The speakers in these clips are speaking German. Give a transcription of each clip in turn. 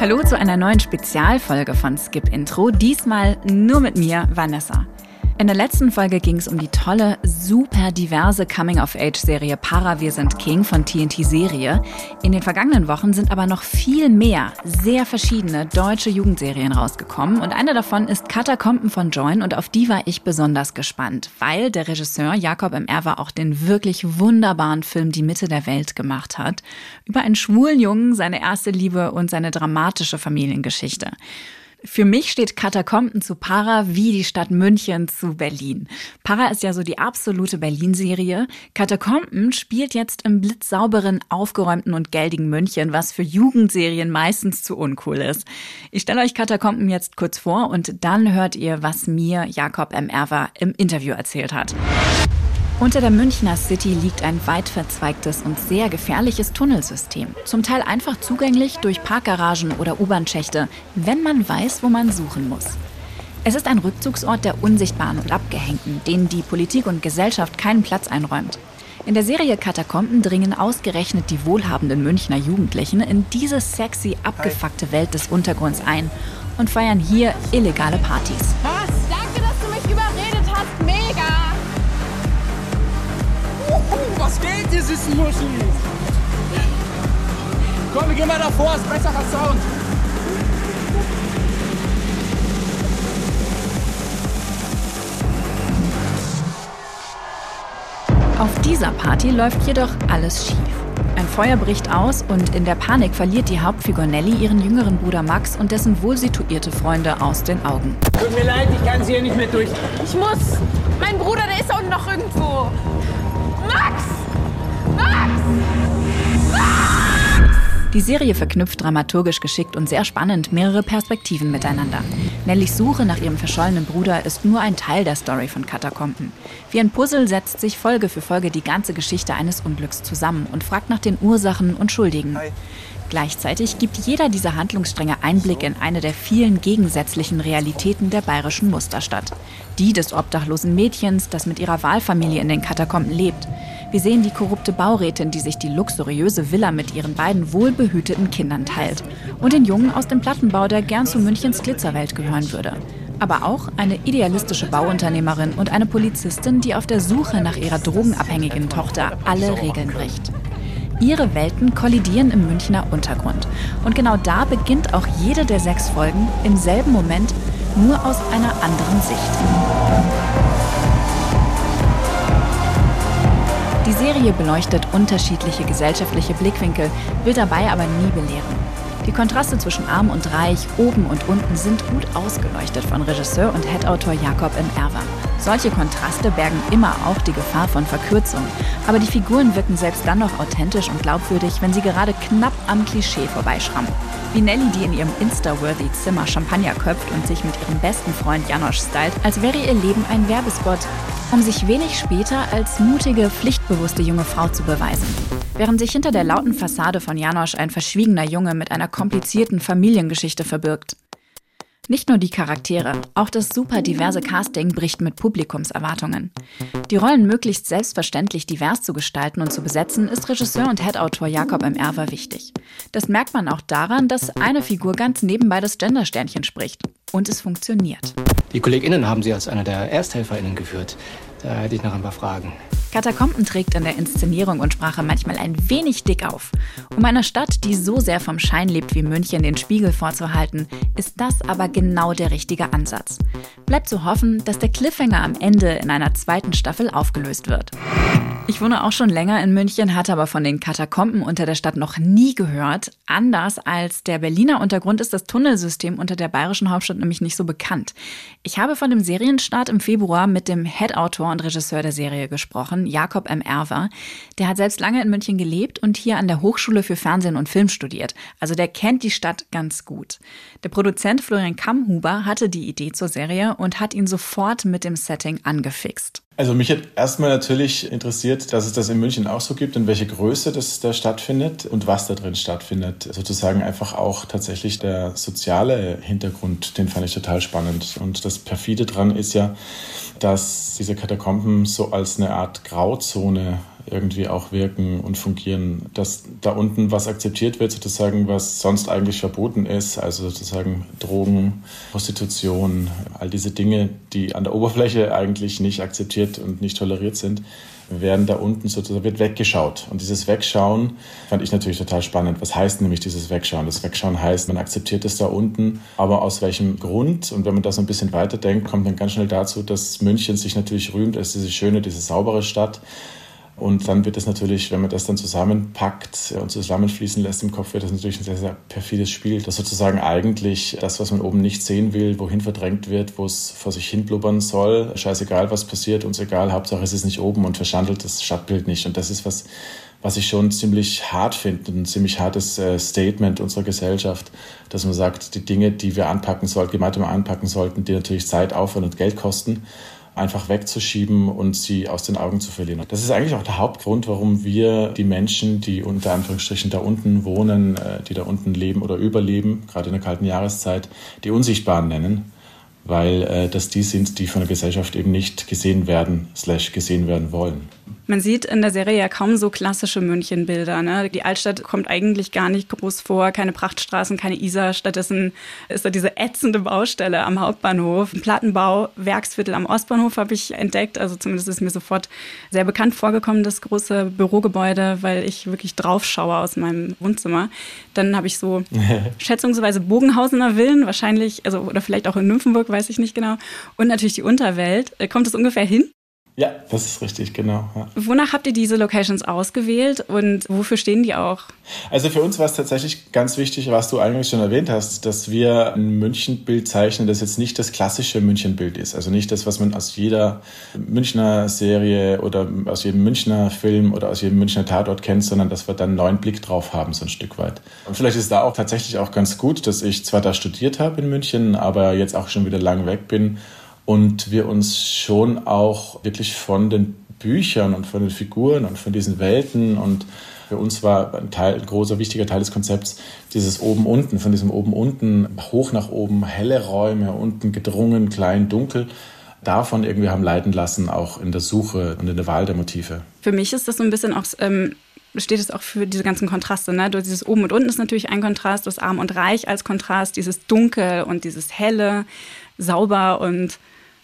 Hallo zu einer neuen Spezialfolge von Skip Intro. Diesmal nur mit mir, Vanessa. In der letzten Folge ging es um die tolle, super diverse Coming-of-Age-Serie Para Wir sind King von TNT Serie. In den vergangenen Wochen sind aber noch viel mehr sehr verschiedene deutsche Jugendserien rausgekommen und eine davon ist Katakomben von Join und auf die war ich besonders gespannt, weil der Regisseur Jakob M. Erwer auch den wirklich wunderbaren Film Die Mitte der Welt gemacht hat über einen schwulen Jungen, seine erste Liebe und seine dramatische Familiengeschichte. Für mich steht Katakomben zu Para wie die Stadt München zu Berlin. Para ist ja so die absolute Berlin-Serie. Katakomben spielt jetzt im blitzsauberen, aufgeräumten und geldigen München, was für Jugendserien meistens zu uncool ist. Ich stelle euch Katakomben jetzt kurz vor und dann hört ihr, was mir Jakob M. Erwer im Interview erzählt hat. Unter der Münchner City liegt ein weit verzweigtes und sehr gefährliches Tunnelsystem. Zum Teil einfach zugänglich durch Parkgaragen oder U-Bahn-Schächte, wenn man weiß, wo man suchen muss. Es ist ein Rückzugsort der Unsichtbaren und Abgehängten, denen die Politik und Gesellschaft keinen Platz einräumt. In der Serie Katakomben dringen ausgerechnet die wohlhabenden Münchner Jugendlichen in diese sexy, abgefuckte Welt des Untergrunds ein und feiern hier illegale Partys. Was? Danke, dass du mich was geht, ihr süßen Muschis? Komm, wir gehen mal davor, ist besserer Sound. Auf dieser Party läuft jedoch alles schief. Ein Feuer bricht aus und in der Panik verliert die Hauptfigur Nelly ihren jüngeren Bruder Max und dessen wohlsituierte Freunde aus den Augen. Tut mir leid, ich kann sie hier nicht mehr durch. Ich muss. Mein Bruder, der ist unten noch irgendwo. Max! Die Serie verknüpft dramaturgisch geschickt und sehr spannend mehrere Perspektiven miteinander. Nellys Suche nach ihrem verschollenen Bruder ist nur ein Teil der Story von Katakomben. Wie ein Puzzle setzt sich Folge für Folge die ganze Geschichte eines Unglücks zusammen und fragt nach den Ursachen und Schuldigen. Gleichzeitig gibt jeder dieser Handlungsstränge Einblick in eine der vielen gegensätzlichen Realitäten der bayerischen Musterstadt. Die des obdachlosen Mädchens, das mit ihrer Wahlfamilie in den Katakomben lebt. Wir sehen die korrupte Baurätin, die sich die luxuriöse Villa mit ihren beiden wohlbehüteten Kindern teilt. Und den Jungen aus dem Plattenbau, der gern zu Münchens Glitzerwelt gehören würde. Aber auch eine idealistische Bauunternehmerin und eine Polizistin, die auf der Suche nach ihrer drogenabhängigen Tochter alle Regeln bricht. Ihre Welten kollidieren im Münchner Untergrund. Und genau da beginnt auch jede der sechs Folgen im selben Moment, nur aus einer anderen Sicht. Die Serie beleuchtet unterschiedliche gesellschaftliche Blickwinkel, will dabei aber nie belehren. Die Kontraste zwischen arm und reich, oben und unten sind gut ausgeleuchtet von Regisseur und Headautor Jakob M. Erwer. Solche Kontraste bergen immer auch die Gefahr von Verkürzung. Aber die Figuren wirken selbst dann noch authentisch und glaubwürdig, wenn sie gerade knapp am Klischee vorbeischrammen. Wie Nelly, die in ihrem Insta-worthy Zimmer Champagner köpft und sich mit ihrem besten Freund Janosch stylt, als wäre ihr Leben ein Werbespot, um sich wenig später als mutige, pflichtbewusste junge Frau zu beweisen. Während sich hinter der lauten Fassade von Janosch ein verschwiegener Junge mit einer komplizierten Familiengeschichte verbirgt. Nicht nur die Charaktere, auch das super diverse Casting bricht mit Publikumserwartungen. Die Rollen möglichst selbstverständlich divers zu gestalten und zu besetzen, ist Regisseur und Headautor Jakob M. Erwer wichtig. Das merkt man auch daran, dass eine Figur ganz nebenbei das Gendersternchen spricht. Und es funktioniert. Die KollegInnen haben Sie als einer der ErsthelferInnen geführt. Da hätte ich noch ein paar Fragen. Katakomben trägt in der Inszenierung und Sprache manchmal ein wenig dick auf. Um einer Stadt, die so sehr vom Schein lebt wie München, den Spiegel vorzuhalten, ist das aber genau der richtige Ansatz. Bleibt zu hoffen, dass der Cliffhanger am Ende in einer zweiten Staffel aufgelöst wird. Ich wohne auch schon länger in München, hatte aber von den Katakomben unter der Stadt noch nie gehört. Anders als der Berliner Untergrund ist das Tunnelsystem unter der bayerischen Hauptstadt nämlich nicht so bekannt. Ich habe von dem Serienstart im Februar mit dem Head-Autor und Regisseur der Serie gesprochen. Jakob M. Erwer. Der hat selbst lange in München gelebt und hier an der Hochschule für Fernsehen und Film studiert. Also der kennt die Stadt ganz gut. Der Produzent Florian Kammhuber hatte die Idee zur Serie und hat ihn sofort mit dem Setting angefixt. Also mich hat erstmal natürlich interessiert, dass es das in München auch so gibt und welche Größe das da stattfindet und was da drin stattfindet. Sozusagen einfach auch tatsächlich der soziale Hintergrund, den fand ich total spannend. Und das perfide dran ist ja, dass diese Katakomben so als eine Art Grauzone irgendwie auch wirken und fungieren, dass da unten was akzeptiert wird, sozusagen, was sonst eigentlich verboten ist, also sozusagen Drogen, Prostitution, all diese Dinge, die an der Oberfläche eigentlich nicht akzeptiert und nicht toleriert sind, werden da unten sozusagen wird weggeschaut. Und dieses Wegschauen fand ich natürlich total spannend. Was heißt nämlich dieses Wegschauen? Das Wegschauen heißt, man akzeptiert es da unten, aber aus welchem Grund? Und wenn man das ein bisschen weiterdenkt, kommt dann ganz schnell dazu, dass München sich natürlich rühmt als diese schöne, diese saubere Stadt. Und dann wird es natürlich, wenn man das dann zusammenpackt und zusammenfließen lässt im Kopf, wird das natürlich ein sehr, sehr perfides Spiel, das sozusagen eigentlich das, was man oben nicht sehen will, wohin verdrängt wird, wo es vor sich hin blubbern soll, scheißegal, was passiert, uns egal, Hauptsache es ist nicht oben und verschandelt das Stadtbild nicht. Und das ist was, was ich schon ziemlich hart finde, ein ziemlich hartes äh, Statement unserer Gesellschaft, dass man sagt, die Dinge, die wir anpacken sollten, gemeinsam anpacken sollten, die natürlich Zeit, Aufwand und Geld kosten, einfach wegzuschieben und sie aus den Augen zu verlieren. Das ist eigentlich auch der Hauptgrund, warum wir die Menschen, die unter Anführungsstrichen da unten wohnen, äh, die da unten leben oder überleben, gerade in der kalten Jahreszeit, die Unsichtbaren nennen, weil äh, das die sind, die von der Gesellschaft eben nicht gesehen werden, slash gesehen werden wollen. Man sieht in der Serie ja kaum so klassische Münchenbilder. Ne? Die Altstadt kommt eigentlich gar nicht groß vor, keine Prachtstraßen, keine Isar. Stattdessen ist da diese ätzende Baustelle am Hauptbahnhof. Ein Plattenbau, Werksviertel am Ostbahnhof habe ich entdeckt. Also zumindest ist mir sofort sehr bekannt vorgekommen, das große Bürogebäude, weil ich wirklich drauf schaue aus meinem Wohnzimmer. Dann habe ich so schätzungsweise Bogenhausener Villen, wahrscheinlich, also oder vielleicht auch in Nymphenburg, weiß ich nicht genau. Und natürlich die Unterwelt. Kommt es ungefähr hin? Ja, das ist richtig, genau. Ja. Wonach habt ihr diese Locations ausgewählt und wofür stehen die auch? Also für uns war es tatsächlich ganz wichtig, was du eigentlich schon erwähnt hast, dass wir ein Münchenbild zeichnen, das jetzt nicht das klassische Münchenbild ist. Also nicht das, was man aus jeder Münchner Serie oder aus jedem Münchner Film oder aus jedem Münchner Tatort kennt, sondern dass wir dann einen neuen Blick drauf haben, so ein Stück weit. Und vielleicht ist da auch tatsächlich auch ganz gut, dass ich zwar da studiert habe in München, aber jetzt auch schon wieder lang weg bin und wir uns schon auch wirklich von den Büchern und von den Figuren und von diesen Welten und für uns war ein, Teil, ein großer, wichtiger Teil des Konzepts dieses Oben-Unten, von diesem Oben-Unten, hoch nach oben, helle Räume, unten gedrungen, klein, dunkel davon irgendwie haben leiten lassen, auch in der Suche und in der Wahl der Motive. Für mich ist das so ein bisschen auch, ähm, steht es auch für diese ganzen Kontraste. Ne? Dieses Oben und Unten ist natürlich ein Kontrast, das Arm und Reich als Kontrast, dieses Dunkel und dieses Helle, sauber und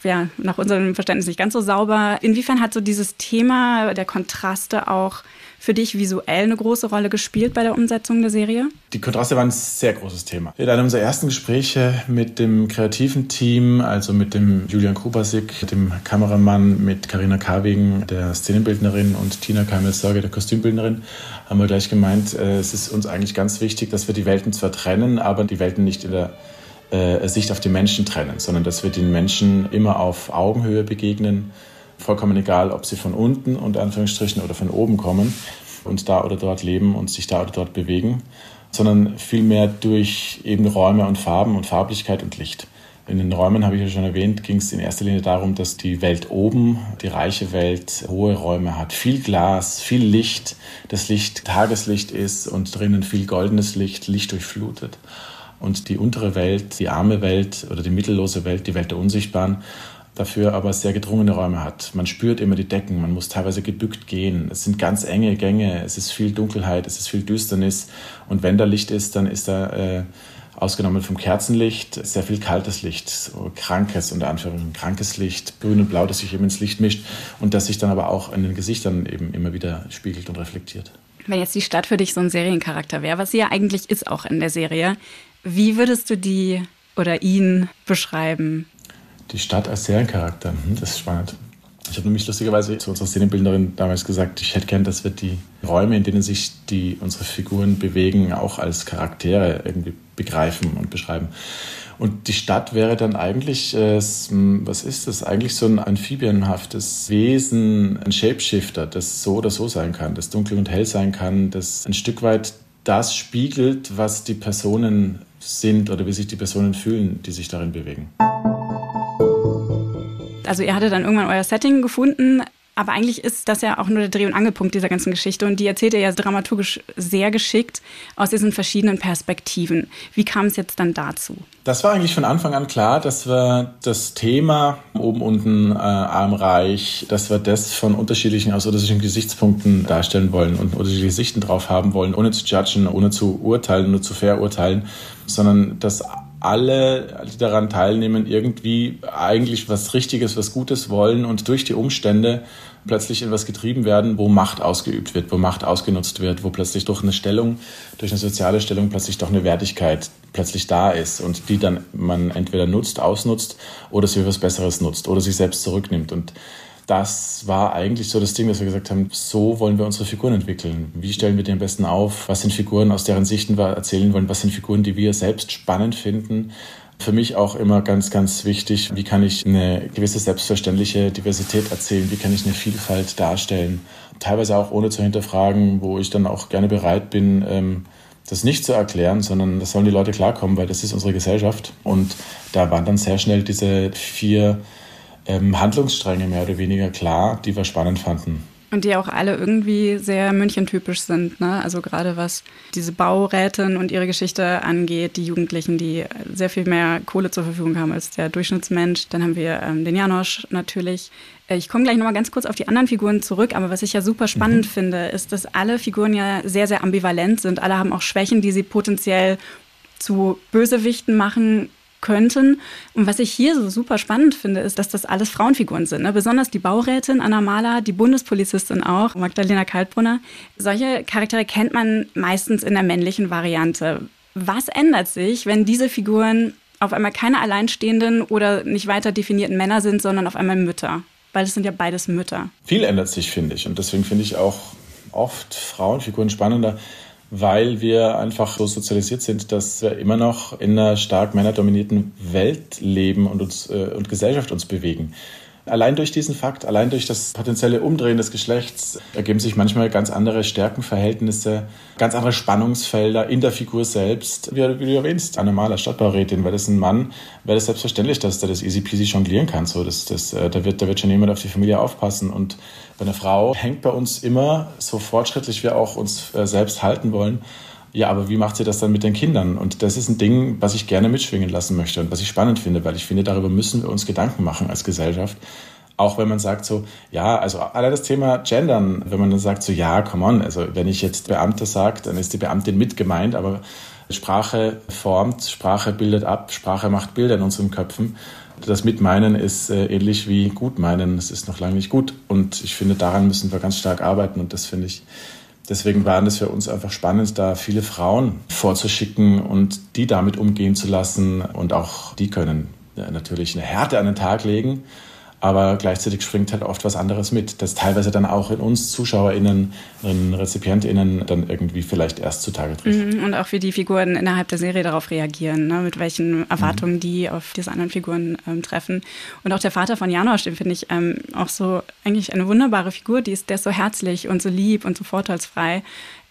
ja, nach unserem Verständnis nicht ganz so sauber. Inwiefern hat so dieses Thema der Kontraste auch für dich visuell eine große Rolle gespielt bei der Umsetzung der Serie? Die Kontraste waren ein sehr großes Thema. In einem unserer ersten Gespräche mit dem kreativen Team, also mit dem Julian Krubasik, dem Kameramann, mit Karina Karwegen, der Szenenbildnerin und Tina Kamel-Sorge, der Kostümbildnerin, haben wir gleich gemeint, äh, es ist uns eigentlich ganz wichtig, dass wir die Welten zwar trennen, aber die Welten nicht in der äh, Sicht auf die Menschen trennen, sondern dass wir den Menschen immer auf Augenhöhe begegnen, vollkommen egal, ob sie von unten unter Anführungsstrichen oder von oben kommen und da oder dort leben und sich da oder dort bewegen, sondern vielmehr durch eben Räume und Farben und Farblichkeit und Licht. In den Räumen, habe ich ja schon erwähnt, ging es in erster Linie darum, dass die Welt oben, die reiche Welt, hohe Räume hat. Viel Glas, viel Licht, das Licht Tageslicht ist und drinnen viel goldenes Licht, Licht durchflutet und die untere Welt, die arme Welt oder die mittellose Welt, die Welt der Unsichtbaren, dafür aber sehr gedrungene Räume hat. Man spürt immer die Decken, man muss teilweise gebückt gehen. Es sind ganz enge Gänge, es ist viel Dunkelheit, es ist viel Düsternis. Und wenn da Licht ist, dann ist da, äh, ausgenommen vom Kerzenlicht, sehr viel kaltes Licht, so krankes, unter Anführungszeichen krankes Licht, grün und blau, das sich eben ins Licht mischt und das sich dann aber auch in den Gesichtern eben immer wieder spiegelt und reflektiert. Wenn jetzt die Stadt für dich so ein Seriencharakter wäre, was sie ja eigentlich ist auch in der Serie, wie würdest du die oder ihn beschreiben? Die Stadt als Seriencharakter, hm, das ist spannend. Ich habe nämlich lustigerweise zu unserer Szenenbildnerin damals gesagt, ich hätte gern, dass wir die Räume, in denen sich die, unsere Figuren bewegen, auch als Charaktere irgendwie begreifen und beschreiben. Und die Stadt wäre dann eigentlich, äh, was ist das? Eigentlich so ein amphibienhaftes Wesen, ein Shapeshifter, das so oder so sein kann, das dunkel und hell sein kann, das ein Stück weit das spiegelt, was die Personen sind oder wie sich die Personen fühlen, die sich darin bewegen. Also ihr hattet dann irgendwann euer Setting gefunden. Aber eigentlich ist das ja auch nur der Dreh- und Angelpunkt dieser ganzen Geschichte. Und die erzählt er ja dramaturgisch sehr geschickt aus diesen verschiedenen Perspektiven. Wie kam es jetzt dann dazu? Das war eigentlich von Anfang an klar, dass wir das Thema oben, unten, äh, armreich, dass wir das von unterschiedlichen, aus unterschiedlichen Gesichtspunkten darstellen wollen und unterschiedliche Sichten drauf haben wollen, ohne zu judgen, ohne zu urteilen, nur zu verurteilen, sondern dass alle, die daran teilnehmen, irgendwie eigentlich was Richtiges, was Gutes wollen und durch die Umstände plötzlich in was getrieben werden, wo Macht ausgeübt wird, wo Macht ausgenutzt wird, wo plötzlich durch eine Stellung, durch eine soziale Stellung plötzlich doch eine Wertigkeit plötzlich da ist und die dann man entweder nutzt, ausnutzt oder sie für was Besseres nutzt oder sich selbst zurücknimmt. Und das war eigentlich so das Ding, dass wir gesagt haben, so wollen wir unsere Figuren entwickeln. Wie stellen wir die am besten auf? Was sind Figuren, aus deren Sichten wir erzählen wollen? Was sind Figuren, die wir selbst spannend finden? Für mich auch immer ganz, ganz wichtig, wie kann ich eine gewisse selbstverständliche Diversität erzählen? Wie kann ich eine Vielfalt darstellen? Teilweise auch ohne zu hinterfragen, wo ich dann auch gerne bereit bin, ähm, das nicht zu erklären, sondern das sollen die Leute klarkommen, weil das ist unsere Gesellschaft. Und da waren dann sehr schnell diese vier ähm, Handlungsstränge mehr oder weniger klar, die wir spannend fanden. Und die auch alle irgendwie sehr münchentypisch sind. Ne? Also gerade was diese Baurätin und ihre Geschichte angeht, die Jugendlichen, die sehr viel mehr Kohle zur Verfügung haben als der Durchschnittsmensch. Dann haben wir ähm, den Janosch natürlich. Äh, ich komme gleich nochmal ganz kurz auf die anderen Figuren zurück, aber was ich ja super spannend mhm. finde, ist, dass alle Figuren ja sehr, sehr ambivalent sind. Alle haben auch Schwächen, die sie potenziell zu Bösewichten machen könnten. Und was ich hier so super spannend finde, ist, dass das alles Frauenfiguren sind. Ne? Besonders die Baurätin Anna Mahler, die Bundespolizistin auch, Magdalena Kaltbrunner. Solche Charaktere kennt man meistens in der männlichen Variante. Was ändert sich, wenn diese Figuren auf einmal keine alleinstehenden oder nicht weiter definierten Männer sind, sondern auf einmal Mütter? Weil es sind ja beides Mütter. Viel ändert sich, finde ich. Und deswegen finde ich auch oft Frauenfiguren spannender weil wir einfach so sozialisiert sind, dass wir immer noch in einer stark männerdominierten Welt leben und uns äh, und Gesellschaft uns bewegen. Allein durch diesen Fakt, allein durch das potenzielle Umdrehen des Geschlechts ergeben sich manchmal ganz andere Stärkenverhältnisse, ganz andere Spannungsfelder in der Figur selbst. Wie, wie du erwähnst, eine Maler Stadtbaurätin, weil das ein Mann, wäre das selbstverständlich, dass der das easy peasy jonglieren kann. So, das, das, äh, da, wird, da wird schon jemand auf die Familie aufpassen. Und bei einer Frau hängt bei uns immer, so fortschrittlich wir auch uns äh, selbst halten wollen, ja, aber wie macht sie das dann mit den Kindern? Und das ist ein Ding, was ich gerne mitschwingen lassen möchte und was ich spannend finde, weil ich finde, darüber müssen wir uns Gedanken machen als Gesellschaft. Auch wenn man sagt so, ja, also allein das Thema Gendern, wenn man dann sagt so, ja, come on, also wenn ich jetzt Beamter sage, dann ist die Beamtin mit gemeint, aber Sprache formt, Sprache bildet ab, Sprache macht Bilder in unseren Köpfen. Das Mitmeinen ist äh, ähnlich wie Gutmeinen. Es ist noch lange nicht gut. Und ich finde, daran müssen wir ganz stark arbeiten. Und das finde ich Deswegen waren es für uns einfach spannend, da viele Frauen vorzuschicken und die damit umgehen zu lassen. Und auch die können natürlich eine Härte an den Tag legen aber gleichzeitig springt halt oft was anderes mit, das teilweise dann auch in uns ZuschauerInnen, in RezipientInnen dann irgendwie vielleicht erst zutage trifft. Mhm, und auch wie die Figuren innerhalb der Serie darauf reagieren, ne? mit welchen Erwartungen mhm. die auf diese anderen Figuren ähm, treffen. Und auch der Vater von Janosch, den finde ich ähm, auch so eigentlich eine wunderbare Figur, die ist, der ist so herzlich und so lieb und so vorteilsfrei.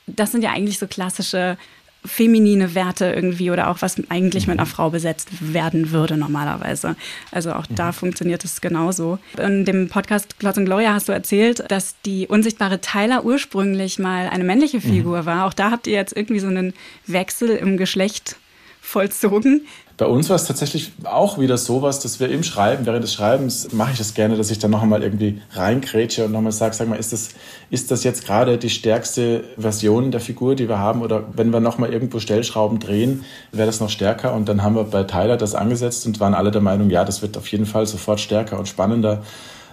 Das sind ja eigentlich so klassische feminine Werte irgendwie oder auch was eigentlich mit einer Frau besetzt werden würde normalerweise. Also auch da mhm. funktioniert es genauso. In dem Podcast Clouds and Gloria hast du erzählt, dass die unsichtbare Tyler ursprünglich mal eine männliche mhm. Figur mhm. war. Auch da habt ihr jetzt irgendwie so einen Wechsel im Geschlecht vollzogen. Bei uns war es tatsächlich auch wieder sowas, dass wir im Schreiben, während des Schreibens mache ich das gerne, dass ich dann noch einmal irgendwie reingrätsche und nochmal sage, sag mal, ist das, ist das jetzt gerade die stärkste Version der Figur, die wir haben? Oder wenn wir nochmal irgendwo Stellschrauben drehen, wäre das noch stärker? Und dann haben wir bei Tyler das angesetzt und waren alle der Meinung, ja, das wird auf jeden Fall sofort stärker und spannender.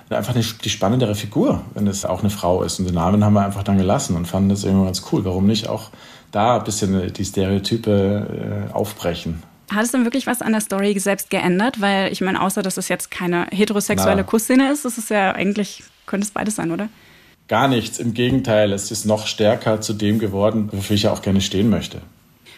Einfach eine, die spannendere Figur, wenn es auch eine Frau ist. Und den Namen haben wir einfach dann gelassen und fanden das irgendwie ganz cool. Warum nicht auch da ein bisschen die Stereotype äh, aufbrechen? Hat es denn wirklich was an der Story selbst geändert? Weil ich meine, außer dass es jetzt keine heterosexuelle Kussszene ist, ist es ja eigentlich, könnte es beides sein, oder? Gar nichts. Im Gegenteil, es ist noch stärker zu dem geworden, wofür ich ja auch gerne stehen möchte.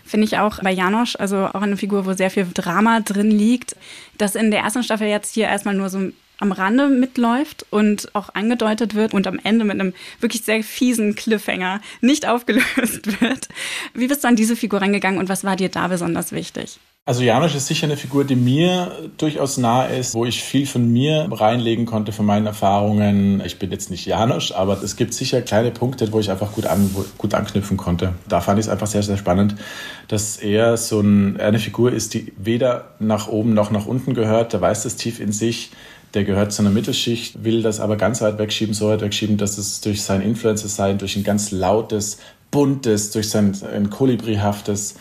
Finde ich auch bei Janosch, also auch eine Figur, wo sehr viel Drama drin liegt, dass in der ersten Staffel jetzt hier erstmal nur so am Rande mitläuft und auch angedeutet wird und am Ende mit einem wirklich sehr fiesen Cliffhanger nicht aufgelöst wird. Wie bist du an diese Figur rangegangen und was war dir da besonders wichtig? Also Janosch ist sicher eine Figur, die mir durchaus nah ist, wo ich viel von mir reinlegen konnte, von meinen Erfahrungen. Ich bin jetzt nicht Janosch, aber es gibt sicher kleine Punkte, wo ich einfach gut, an, gut anknüpfen konnte. Da fand ich es einfach sehr, sehr spannend, dass er so ein, eine Figur ist, die weder nach oben noch nach unten gehört. Der weiß das tief in sich. Der gehört zu einer Mittelschicht, will das aber ganz weit wegschieben, so weit wegschieben, dass es durch sein Influencer-Sein, durch ein ganz lautes, buntes, durch sein ein kolibrihaftes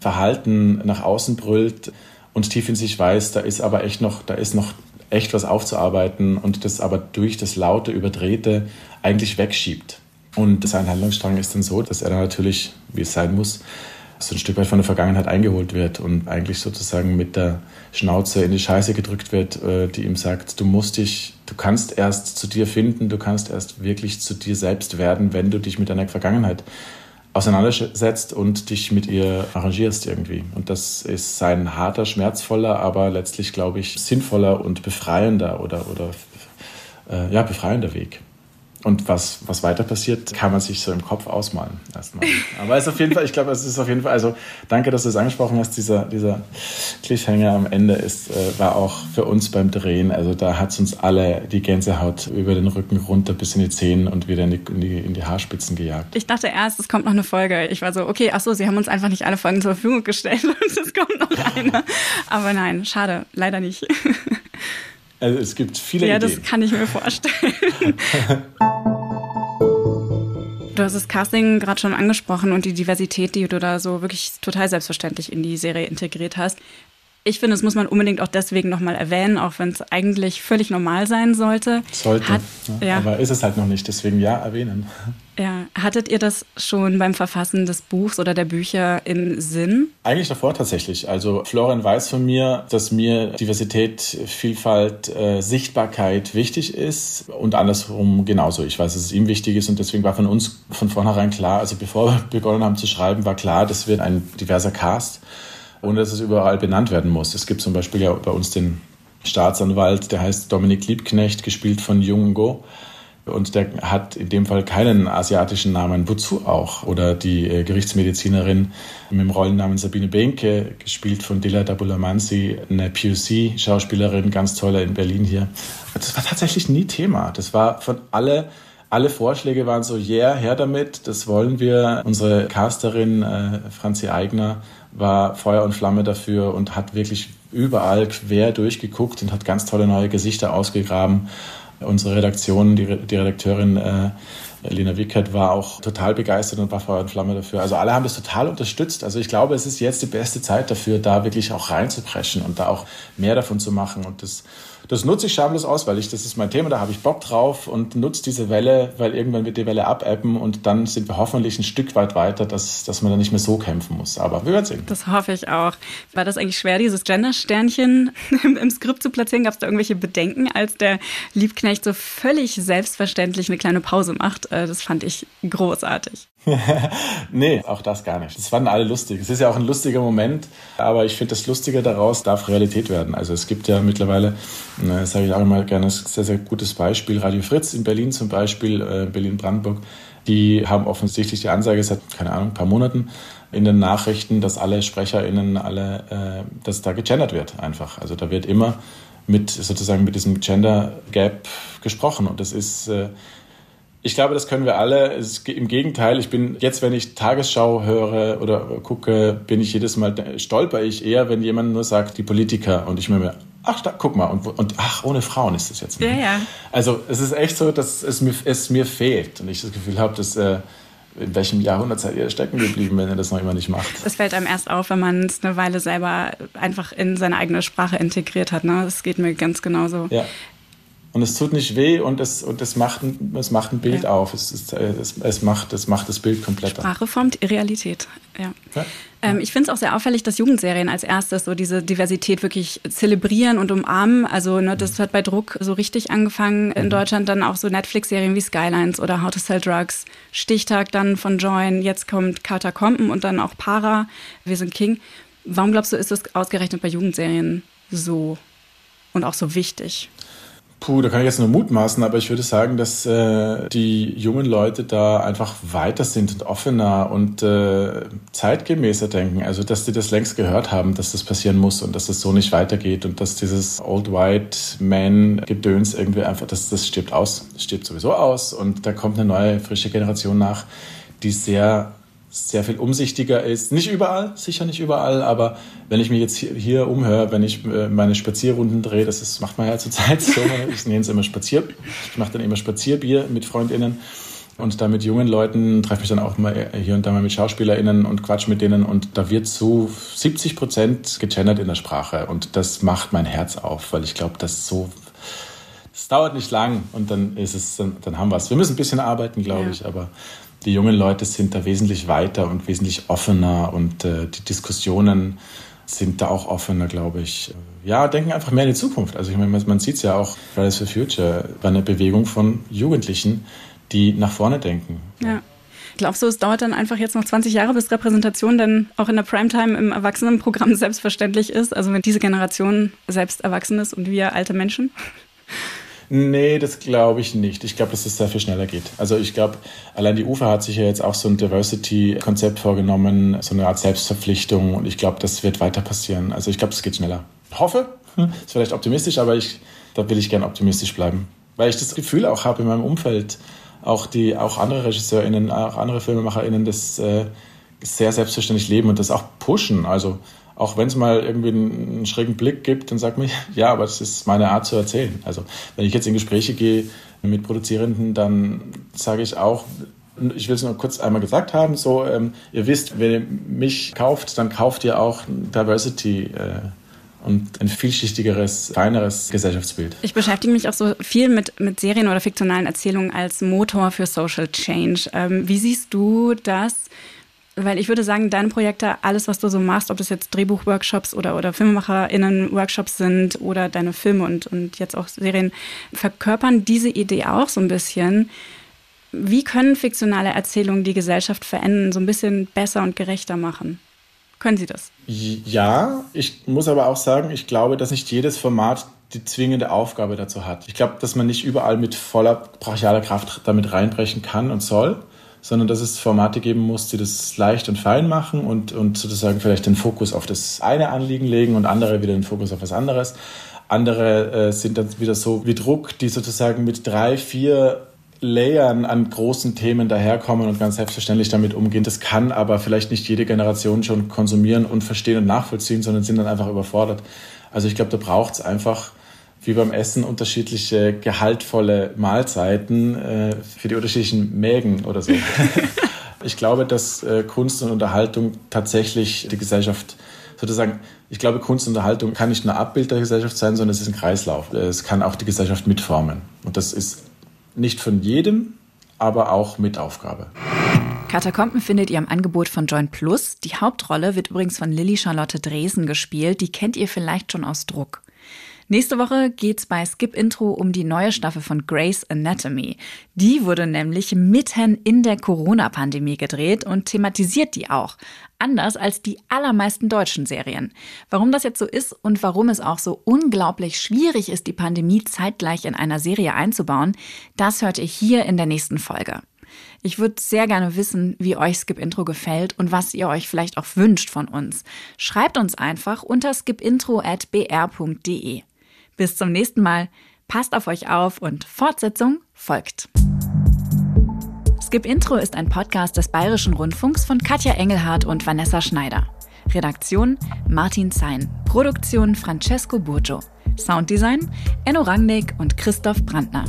Verhalten nach außen brüllt und tief in sich weiß, da ist aber echt noch, da ist noch echt was aufzuarbeiten und das aber durch das laute, überdrehte eigentlich wegschiebt. Und sein Handlungsstrang ist dann so, dass er dann natürlich, wie es sein muss, so ein Stück weit von der Vergangenheit eingeholt wird und eigentlich sozusagen mit der Schnauze in die Scheiße gedrückt wird, äh, die ihm sagt, du musst dich, du kannst erst zu dir finden, du kannst erst wirklich zu dir selbst werden, wenn du dich mit deiner Vergangenheit auseinandersetzt und dich mit ihr arrangierst irgendwie. Und das ist ein harter, schmerzvoller, aber letztlich, glaube ich, sinnvoller und befreiender oder, oder äh, ja, befreiender Weg. Und was, was weiter passiert, kann man sich so im Kopf ausmalen erstmal. Aber es ist auf jeden Fall, ich glaube, es ist auf jeden Fall, also danke, dass du es angesprochen hast, dieser, dieser Cliffhanger am Ende ist, äh, war auch für uns beim Drehen, also da hat es uns alle die Gänsehaut über den Rücken runter bis in die Zähne und wieder in die, in die, in die Haarspitzen gejagt. Ich dachte erst, es kommt noch eine Folge. Ich war so, okay, ach so, sie haben uns einfach nicht alle Folgen zur Verfügung gestellt und es kommt noch eine. Aber nein, schade, leider nicht. Also es gibt viele ja, Ideen. Ja, das kann ich mir vorstellen. Du hast das Casting gerade schon angesprochen und die Diversität, die du da so wirklich total selbstverständlich in die Serie integriert hast. Ich finde, das muss man unbedingt auch deswegen nochmal erwähnen, auch wenn es eigentlich völlig normal sein sollte. Sollte, Hat, ja, aber ist es halt noch nicht, deswegen ja erwähnen. Ja, hattet ihr das schon beim Verfassen des Buchs oder der Bücher im Sinn? Eigentlich davor tatsächlich. Also Florian weiß von mir, dass mir Diversität, Vielfalt, äh, Sichtbarkeit wichtig ist und andersrum genauso. Ich weiß, dass es ihm wichtig ist und deswegen war von uns von vornherein klar, also bevor wir begonnen haben zu schreiben, war klar, das wird ein diverser Cast ohne dass es überall benannt werden muss. Es gibt zum Beispiel ja bei uns den Staatsanwalt, der heißt Dominik Liebknecht, gespielt von Jung Go. Und der hat in dem Fall keinen asiatischen Namen. Wozu auch? Oder die äh, Gerichtsmedizinerin mit dem Rollennamen Sabine Benke, gespielt von Dila Dabulamansi, eine POC-Schauspielerin, ganz tolle in Berlin hier. Das war tatsächlich nie Thema. Das war von alle, alle Vorschläge waren so, yeah, her damit, das wollen wir. Unsere Casterin äh, Franzi Eigner war Feuer und Flamme dafür und hat wirklich überall quer durchgeguckt und hat ganz tolle neue Gesichter ausgegraben. Unsere Redaktion, die, die Redakteurin äh, Lena Wickert war auch total begeistert und war Feuer und Flamme dafür. Also alle haben das total unterstützt. Also ich glaube, es ist jetzt die beste Zeit dafür, da wirklich auch reinzupreschen und da auch mehr davon zu machen. Und das das nutze ich schamlos aus, weil ich, das ist mein Thema, da habe ich Bock drauf und nutze diese Welle, weil irgendwann wird die Welle abappen und dann sind wir hoffentlich ein Stück weit weiter, dass, dass man da nicht mehr so kämpfen muss. Aber wir werden sehen. Das hoffe ich auch. War das eigentlich schwer, dieses Gender-Sternchen im, im Skript zu platzieren? Gab es da irgendwelche Bedenken, als der Liebknecht so völlig selbstverständlich eine kleine Pause macht? Äh, das fand ich großartig. nee, auch das gar nicht. Das fanden alle lustig. Es ist ja auch ein lustiger Moment, aber ich finde, das Lustige daraus darf Realität werden. Also es gibt ja mittlerweile, das sage ich auch immer gerne, ein sehr, sehr gutes Beispiel. Radio Fritz in Berlin zum Beispiel, äh, Berlin-Brandenburg, die haben offensichtlich die Ansage seit, keine Ahnung, ein paar Monaten in den Nachrichten, dass alle SprecherInnen, alle, äh, dass da gegendert wird einfach. Also da wird immer mit sozusagen mit diesem Gender Gap gesprochen und das ist äh, ich glaube, das können wir alle. Im Gegenteil, ich bin jetzt, wenn ich Tagesschau höre oder gucke, bin ich jedes Mal stolper ich eher, wenn jemand nur sagt, die Politiker und ich mir ach, da, guck mal und, und ach, ohne Frauen ist das jetzt. Ja, ja. Also es ist echt so, dass es mir, es mir fehlt und ich das Gefühl habe, dass äh, in welchem Jahrhundert seid ihr stecken geblieben, wenn ihr das noch immer nicht macht? Es fällt einem erst auf, wenn man es eine Weile selber einfach in seine eigene Sprache integriert hat. Ne? Das geht mir ganz genauso. Ja. Und es tut nicht weh und es, und es, macht, ein, es macht ein Bild ja. auf. Es, ist, es, es, macht, es macht das Bild komplett. Sprache formt Realität. Ja. ja. Ähm, ich finde es auch sehr auffällig, dass Jugendserien als erstes so diese Diversität wirklich zelebrieren und umarmen. Also ne, das hat bei Druck so richtig angefangen in mhm. Deutschland. Dann auch so Netflix-Serien wie Skylines oder How to Sell Drugs. Stichtag dann von Join. Jetzt kommt Carter Compen und dann auch Para. Wir sind King. Warum glaubst du, ist das ausgerechnet bei Jugendserien so und auch so wichtig? Puh, da kann ich jetzt nur mutmaßen, aber ich würde sagen, dass äh, die jungen Leute da einfach weiter sind und offener und äh, zeitgemäßer denken. Also, dass die das längst gehört haben, dass das passieren muss und dass das so nicht weitergeht und dass dieses Old White Man Gedöns irgendwie einfach, das, das stirbt aus, das stirbt sowieso aus und da kommt eine neue, frische Generation nach, die sehr sehr viel umsichtiger ist. Nicht überall, sicher nicht überall, aber wenn ich mich jetzt hier, hier umhöre, wenn ich äh, meine Spazierrunden drehe, das ist, macht man ja zurzeit so, ich nenne es immer Spazier, ich mache dann immer Spazierbier mit FreundInnen und da mit jungen Leuten treffe mich dann auch mal hier und da mal mit SchauspielerInnen und quatsch mit denen und da wird zu 70 Prozent gegendert in der Sprache und das macht mein Herz auf, weil ich glaube, das so es dauert nicht lang und dann ist es, dann, dann haben wir es. Wir müssen ein bisschen arbeiten, glaube ja. ich, aber die jungen Leute sind da wesentlich weiter und wesentlich offener und äh, die Diskussionen sind da auch offener, glaube ich. Ja, denken einfach mehr in die Zukunft. Also ich meine, man sieht es ja auch, Fridays for Future war eine Bewegung von Jugendlichen, die nach vorne denken. Ja. Glaubst du, es dauert dann einfach jetzt noch 20 Jahre, bis Repräsentation dann auch in der Primetime im Erwachsenenprogramm selbstverständlich ist? Also wenn diese Generation selbst erwachsen ist und wir alte Menschen? Nee, das glaube ich nicht. Ich glaube, dass es sehr viel schneller geht. Also ich glaube, allein die UFA hat sich ja jetzt auch so ein Diversity-Konzept vorgenommen, so eine Art Selbstverpflichtung und ich glaube, das wird weiter passieren. Also ich glaube, es geht schneller. Ich hoffe, ist vielleicht optimistisch, aber ich, da will ich gerne optimistisch bleiben. Weil ich das Gefühl auch habe in meinem Umfeld, auch die, auch andere RegisseurInnen, auch andere FilmemacherInnen, das äh, sehr selbstverständlich leben und das auch pushen. Also auch wenn es mal irgendwie einen, schrägen Blick gibt, dann sagt man, ja, aber das ist meine Art zu erzählen. Also wenn ich jetzt in Gespräche gehe mit Produzierenden, dann sage ich auch, ich will es nur kurz einmal gesagt haben, so, ähm, ihr wisst, wenn ihr mich kauft, dann kauft ihr auch Diversity. Äh, und ein vielschichtigeres, feineres Gesellschaftsbild. Ich beschäftige mich auch so viel mit, mit Serien oder fiktionalen Erzählungen als Motor für Social Change. Ähm, wie siehst du das? Weil ich würde sagen, deine Projekte, alles, was du so machst, ob das jetzt Drehbuchworkshops oder, oder FilmemacherInnen-Workshops sind oder deine Filme und, und jetzt auch Serien, verkörpern diese Idee auch so ein bisschen. Wie können fiktionale Erzählungen die Gesellschaft verändern, so ein bisschen besser und gerechter machen? Können sie das? Ja, ich muss aber auch sagen, ich glaube, dass nicht jedes Format die zwingende Aufgabe dazu hat. Ich glaube, dass man nicht überall mit voller brachialer Kraft damit reinbrechen kann und soll sondern dass es Formate geben muss, die das leicht und fein machen und, und sozusagen vielleicht den Fokus auf das eine Anliegen legen und andere wieder den Fokus auf was anderes. Andere äh, sind dann wieder so wie Druck, die sozusagen mit drei, vier Layern an großen Themen daherkommen und ganz selbstverständlich damit umgehen. Das kann aber vielleicht nicht jede Generation schon konsumieren und verstehen und nachvollziehen, sondern sind dann einfach überfordert. Also ich glaube, da braucht es einfach wie beim Essen unterschiedliche gehaltvolle Mahlzeiten äh, für die unterschiedlichen Mägen oder so. ich glaube, dass äh, Kunst und Unterhaltung tatsächlich die Gesellschaft sozusagen, ich glaube, Kunst und Unterhaltung kann nicht nur Abbild der Gesellschaft sein, sondern es ist ein Kreislauf. Es kann auch die Gesellschaft mitformen. Und das ist nicht von jedem, aber auch mit Aufgabe. Katakomben findet ihr im Angebot von Join Plus. Die Hauptrolle wird übrigens von Lilly Charlotte Dresen gespielt. Die kennt ihr vielleicht schon aus Druck. Nächste Woche geht's bei Skip Intro um die neue Staffel von Grey's Anatomy. Die wurde nämlich mitten in der Corona-Pandemie gedreht und thematisiert die auch. Anders als die allermeisten deutschen Serien. Warum das jetzt so ist und warum es auch so unglaublich schwierig ist, die Pandemie zeitgleich in einer Serie einzubauen, das hört ihr hier in der nächsten Folge. Ich würde sehr gerne wissen, wie euch Skip Intro gefällt und was ihr euch vielleicht auch wünscht von uns. Schreibt uns einfach unter skipintro@br.de. Bis zum nächsten Mal. Passt auf euch auf und Fortsetzung folgt. Skip Intro ist ein Podcast des Bayerischen Rundfunks von Katja Engelhardt und Vanessa Schneider. Redaktion Martin Zein. Produktion Francesco Burgio. Sounddesign Enno Rangnick und Christoph Brandner.